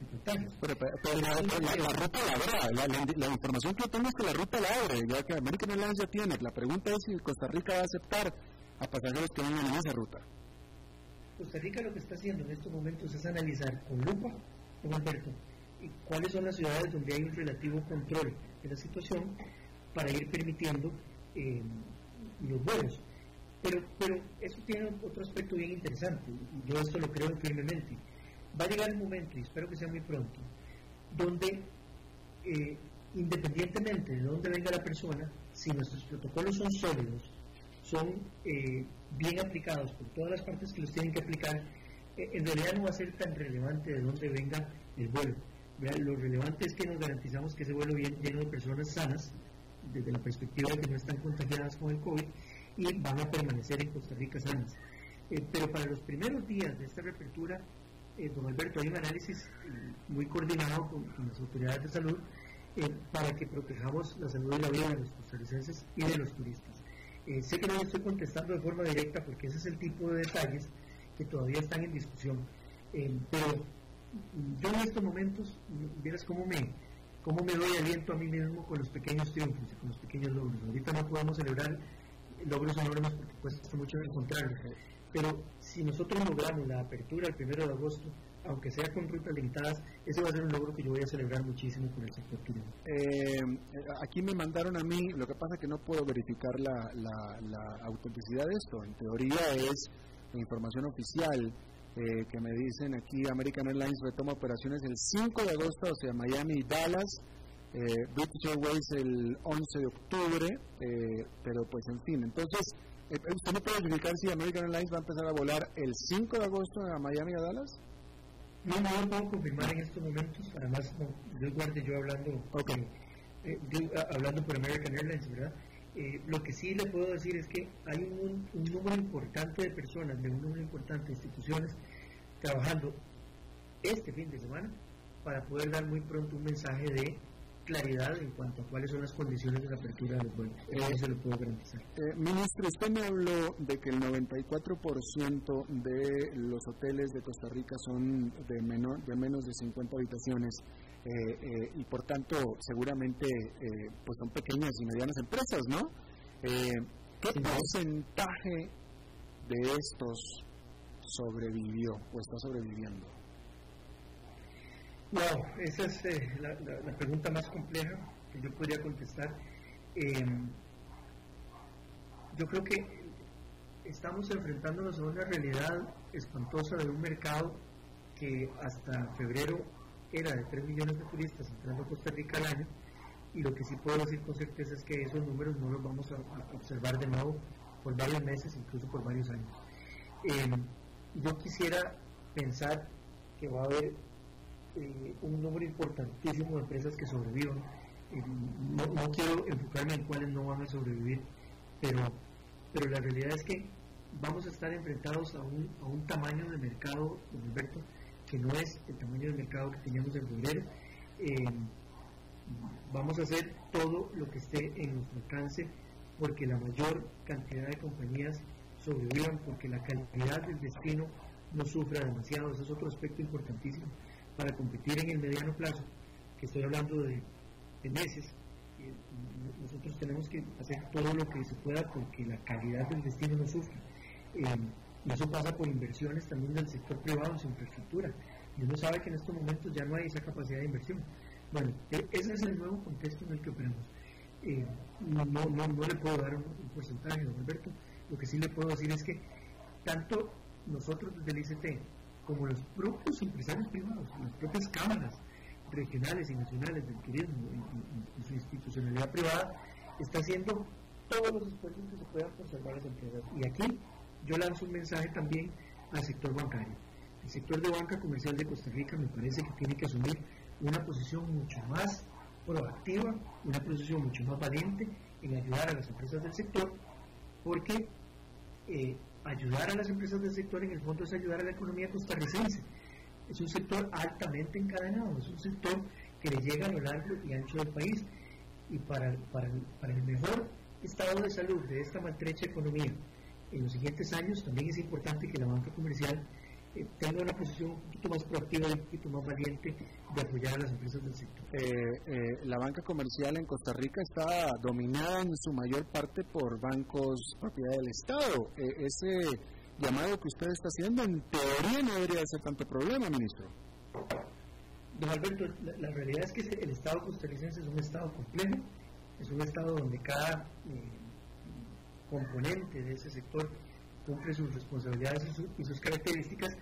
Pero, la, ruta la abre, la, información que tengo es que la ruta la abre, ya que American Airlines ya tiene. La pregunta es si Costa Rica va a aceptar a pasajeros que vengan en esa ruta. Costa Rica lo que está haciendo en estos momentos es analizar con lupa, con Alberto, cuáles son las ciudades donde hay un relativo control de la situación para ir permitiendo eh, los vuelos. Pero, pero eso tiene otro aspecto bien interesante, y yo esto lo creo firmemente. Va a llegar el momento, y espero que sea muy pronto, donde eh, independientemente de dónde venga la persona, si nuestros protocolos son sólidos, son eh, bien aplicados por todas las partes que los tienen que aplicar, eh, en realidad no va a ser tan relevante de dónde venga el vuelo. Lo relevante es que nos garantizamos que ese vuelo viene lleno de personas sanas, desde la perspectiva de que no están contagiadas con el COVID, y van a permanecer en Costa Rica sanas. Eh, pero para los primeros días de esta reapertura, eh, don Alberto, hay un análisis eh, muy coordinado con, las autoridades de salud para que protejamos la salud y la vida de los costarricenses y de los turistas. sé que no le estoy contestando de forma directa porque ese es el tipo de detalles que todavía están en discusión, pero yo en estos momentos, vieras cómo me, cómo me doy aliento a mí mismo con los pequeños triunfos y con los pequeños logros. Ahorita no podemos celebrar logros enormes porque cuesta mucho encontrarlos. Pero si nosotros logramos la apertura el primero de agosto, aunque sea con rutas limitadas, ese va a ser un logro que yo voy a celebrar muchísimo con el sector turismo. Eh, aquí me mandaron a mí, lo que pasa es que no puedo verificar la, la, autenticidad de esto. En teoría es la información oficial eh, que me dicen aquí, American Airlines retoma operaciones el 5 de agosto hacia Miami y Dallas eh, British Airways el 11 de octubre, eh, pero pues en fin, entonces, eh, ¿usted me puede verificar si American Airlines va a empezar a volar el 5 de agosto a Miami a Dallas? No, no lo puedo confirmar en estos momentos, además, no, yo guarde yo hablando, eh, hablando por American Airlines, ¿verdad? Lo que sí le puedo decir es que hay un, un número importante de personas, de un número importante de instituciones trabajando este fin de semana para poder dar muy pronto un mensaje de claridad en cuanto a cuáles son las condiciones de la apertura de los. Eso se lo puedo garantizar. Eh, ministro, usted me habló de que el 94% de los hoteles de Costa Rica son de, menor, de menos de 50 habitaciones. Eh, eh, y por tanto seguramente pues son pequeñas y medianas empresas, ¿no? ¿Qué porcentaje de estos sobrevivió o está sobreviviendo? Wow, esa es eh, la, pregunta más compleja que yo podría contestar. Em, yo creo que estamos enfrentándonos a una realidad espantosa de un mercado que hasta febrero era de 3 millones de turistas entrando a Costa Rica al año y lo que sí puedo decir con certeza es que esos números no los vamos a, observar de nuevo por varios meses, incluso por varios años. Em, yo quisiera pensar que va a haber eh, un número importantísimo de empresas que sobrevivan, no, quiero enfocarme en cuáles no van a sobrevivir, pero, pero la realidad es que vamos a estar enfrentados a un, a un tamaño de mercado, Alberto, que no es el tamaño de mercado que teníamos en febrero. Eh, vamos a hacer todo lo que esté en nuestro alcance porque la mayor cantidad de compañías sobrevivan, porque la calidad del destino no sufra demasiado. Ese es otro aspecto importantísimo para competir en el mediano plazo, que estoy hablando de, meses. Eh, nosotros tenemos que hacer todo lo que se pueda porque la calidad del destino no sufra. Eh, y eso pasa por inversiones también del sector privado en su infraestructura. Y uno sabe que en estos momentos ya no hay esa capacidad de inversión. Bueno, e, ese es el nuevo contexto en el que operamos. Eh, no, no, no, le puedo dar un, porcentaje, don Alberto. Lo que sí le puedo decir es que tanto nosotros desde el ICT como los propios empresarios privados, las propias cámaras regionales y nacionales del turismo y, su institucionalidad privada, está haciendo todos los esfuerzos que se puedan por salvar las empresas. Y aquí yo lanzo un mensaje también al sector bancario. El sector de banca comercial de Costa Rica me parece que tiene que asumir una posición mucho más proactiva, una posición mucho más valiente en ayudar a las empresas del sector, porque eh, ayudar a las empresas del sector en el fondo es ayudar a la economía costarricense. Es un sector altamente encadenado, es un sector que le llega a lo largo y ancho del país. Y para, para, para el mejor estado de salud de esta maltrecha economía en los siguientes años, también es importante que la banca comercial eh, tenga una posición un poquito más proactiva y un poquito más valiente de apoyar a las empresas del sector. Eh, eh, la banca comercial en Costa Rica está dominada en su mayor parte por bancos propiedad del Estado. ese llamado que usted está haciendo en teoría no debería ser tanto problema, ministro. Don Alberto, la, realidad es que el Estado costarricense es un Estado complejo, es un Estado donde cada componente de ese sector cumple sus responsabilidades y, sus características.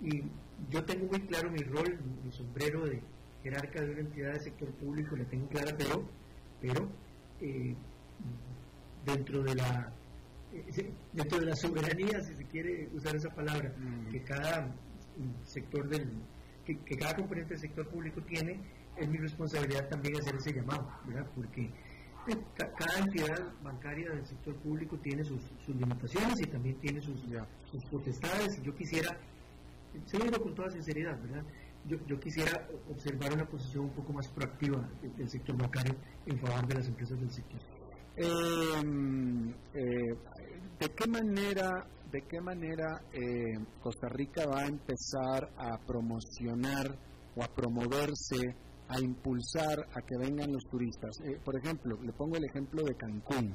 Y yo tengo muy claro mi rol, mi sombrero de jerarca de una entidad del sector público, la tengo clara, pero, pero eh, dentro de la eh, dentro de la soberanía, si se quiere usar esa palabra, mm. que cada sector del que, cada componente del sector público tiene, es mi responsabilidad también hacer ese llamado, ¿verdad? Porque cada entidad bancaria del sector público tiene sus, limitaciones y también tiene sus, sus potestades. Yo quisiera, se lo digo con toda sinceridad, ¿verdad? Yo, yo, quisiera observar una posición un poco más proactiva del sector bancario en favor de las empresas del sector. Em, eh, ¿De qué manera, de qué manera eh, Costa Rica va a empezar a promocionar o a promoverse a impulsar a que vengan los turistas. Eh, por ejemplo, le pongo el ejemplo de Cancún.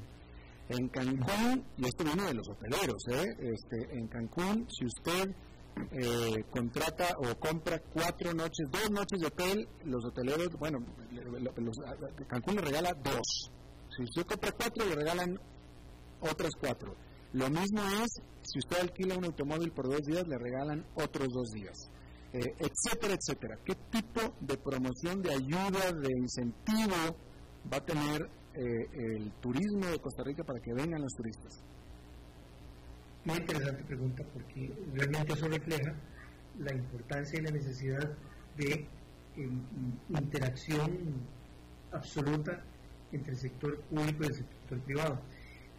En Cancún, y esto viene de los hoteleros, ¿eh? este, en Cancún, si usted eh, contrata o compra cuatro noches, dos noches de hotel, los hoteleros, bueno, Cancún le regala dos. Si usted compra cuatro, le regalan otras cuatro. Lo mismo es, si usted alquila un automóvil por dos días, le regalan otros dos días. Eh, etcétera, etcétera. ¿Qué tipo de promoción, de ayuda, de incentivo va a tener eh, el turismo de Costa Rica para que vengan los turistas? Muy interesante pregunta porque realmente eso refleja la importancia y la necesidad de em, interacción absoluta entre el sector público y el sector privado.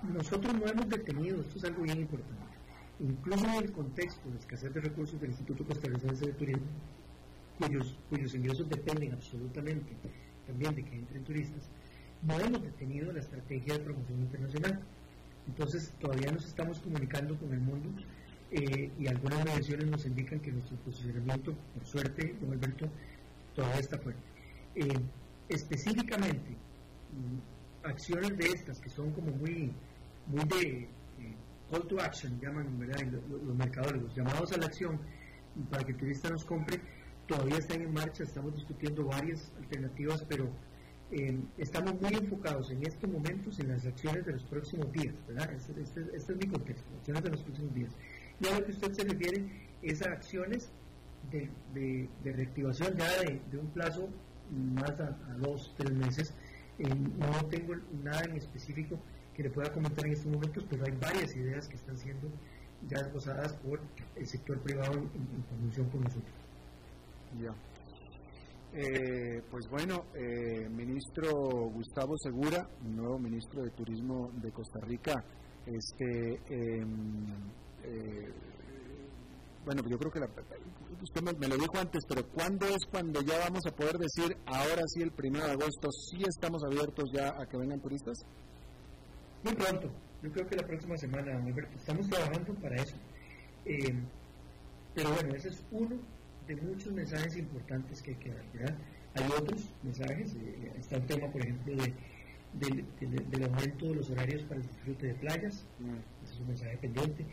Nosotros no hemos detenido, esto es algo bien importante, incluso en el contexto de escasez de recursos del Instituto Costarricense de Turismo, cuyos, cuyos ingresos dependen absolutamente también de que entren turistas, no hemos detenido la estrategia de promoción internacional. Entonces, todavía nos estamos comunicando con el mundo eh, y algunas mediciones nos indican que nuestro posicionamiento, por suerte, don Alberto, todavía está fuerte. Eh, específicamente, mm, acciones de estas que son como muy, muy de call to action, llaman los, mercadores, los llamados a la acción para que el turista nos compre, todavía están en marcha, estamos discutiendo varias alternativas, pero eh, estamos muy enfocados en estos momentos en las acciones de los próximos días, ¿verdad? Este, este, este es mi contexto, acciones de los próximos días. Y a lo que usted se refiere es a acciones de, reactivación ya de, un plazo más a, dos, tres meses. Eh, no tengo nada en específico que le pueda comentar en estos momentos, pero hay varias ideas que están siendo ya esbozadas por el sector privado en, conjunción con nosotros. Ya. Eh, pues bueno, eh, ministro Gustavo Segura, nuevo ministro de Turismo de Costa Rica, este, em, eh, bueno, yo creo que usted me, lo dijo antes, pero ¿cuándo es cuando ya vamos a poder decir, ahora sí, el primero de agosto, sí estamos abiertos ya a que vengan turistas? Muy pronto, yo creo que la próxima semana, Alberto, estamos trabajando para eso. pero bueno, ese es uno de muchos mensajes importantes que hay que dar, ¿verdad? Hay otros mensajes, eh, está el tema, por ejemplo, de, del aumento de los horarios para el disfrute de playas, mm. ese es un mensaje pendiente.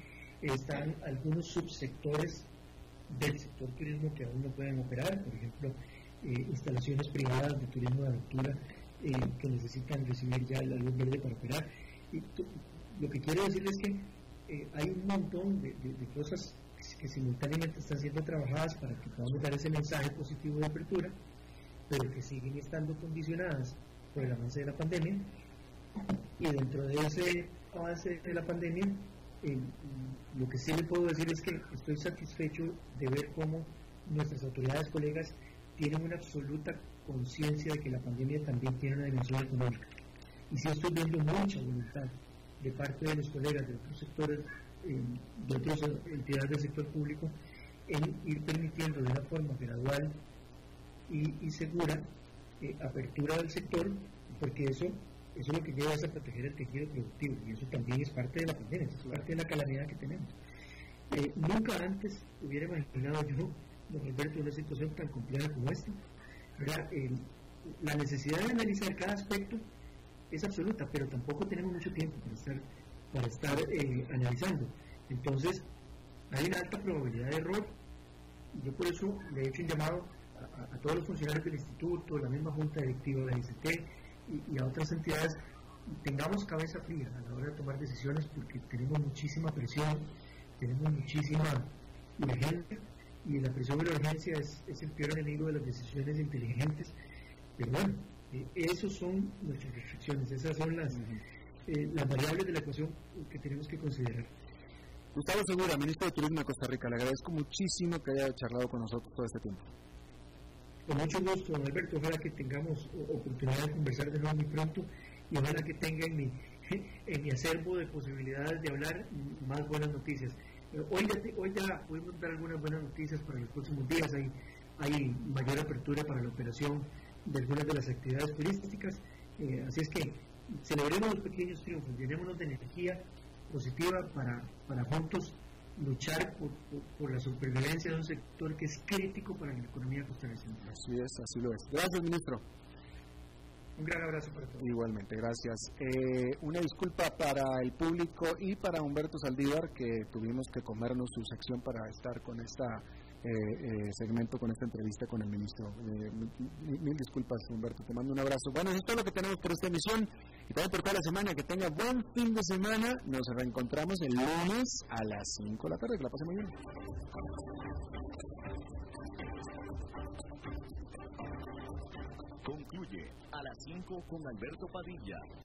Están algunos subsectores del sector turismo que aún no pueden operar, por ejemplo, eh, instalaciones privadas de turismo de aventura eh, que necesitan recibir ya la luz verde para operar. Y lo que quiero decirles es que hay un montón de, de cosas que simultáneamente están siendo trabajadas para que podamos dar ese mensaje positivo de apertura, pero que siguen estando condicionadas por el avance de la pandemia. Y dentro de ese avance de la pandemia, eh, lo que sí le puedo decir es que estoy satisfecho de ver cómo nuestras autoridades colegas tienen una absoluta conciencia de que la pandemia también tiene una dimensión económica. Y sí estoy viendo mucha voluntad de parte de los colegas de otros sectores de otras entidades del sector público en ir permitiendo de una forma gradual y, segura eh, apertura del sector, porque eso, eso lo que lleva a proteger el tejido productivo y eso también es parte de la pandemia, es parte de la calamidad que tenemos. Eh, nunca antes hubiera imaginado yo, don Alberto, una situación tan compleja como esta. la necesidad de analizar cada aspecto es absoluta, pero tampoco tenemos mucho tiempo para estar para estar eh, analizando. Entonces, hay una alta probabilidad de error. Yo por eso le he hecho un llamado a, todos los funcionarios del instituto, la misma junta directiva de la ICT y, a otras entidades, tengamos cabeza fría a la hora de tomar decisiones porque tenemos muchísima presión, tenemos muchísima urgencia y la presión y la urgencia es, el peor enemigo de las decisiones inteligentes. Pero bueno, eh, esas son nuestras restricciones, esas son las, eh, las variables de la ecuación que tenemos que considerar. Gustavo Segura, ministro de Turismo de Costa Rica, le agradezco muchísimo que haya charlado con nosotros todo este tiempo. Con mucho gusto, don Alberto. Ojalá que tengamos oportunidad de conversar de nuevo muy pronto y ojalá que tenga en mi, en mi acervo de posibilidades de hablar más buenas noticias. Eh, hoy ya, hoy ya podemos dar algunas buenas noticias para los próximos días. Hay, hay mayor apertura para la operación de algunas de las actividades turísticas. Eh, así es que celebremos los pequeños triunfos, llenémonos de energía positiva para, para juntos luchar por, por, la supervivencia de un sector que es crítico para la economía costarricense. Así es, así lo es. Gracias, ministro. Un gran abrazo para todos. Igualmente, gracias. Eh, una disculpa para el público y para Humberto Saldívar, que tuvimos que comernos su sección para estar con esta eh, eh, segmento con esta entrevista con el ministro. Eh, mil, disculpas, Humberto, te mando un abrazo. Bueno, eso es lo que tenemos por esta emisión y también por toda la semana. Que tenga buen fin de semana. Nos reencontramos el lunes a las 5 de la tarde. Que la pase muy bien. Concluye a las 5 con Alberto Padilla.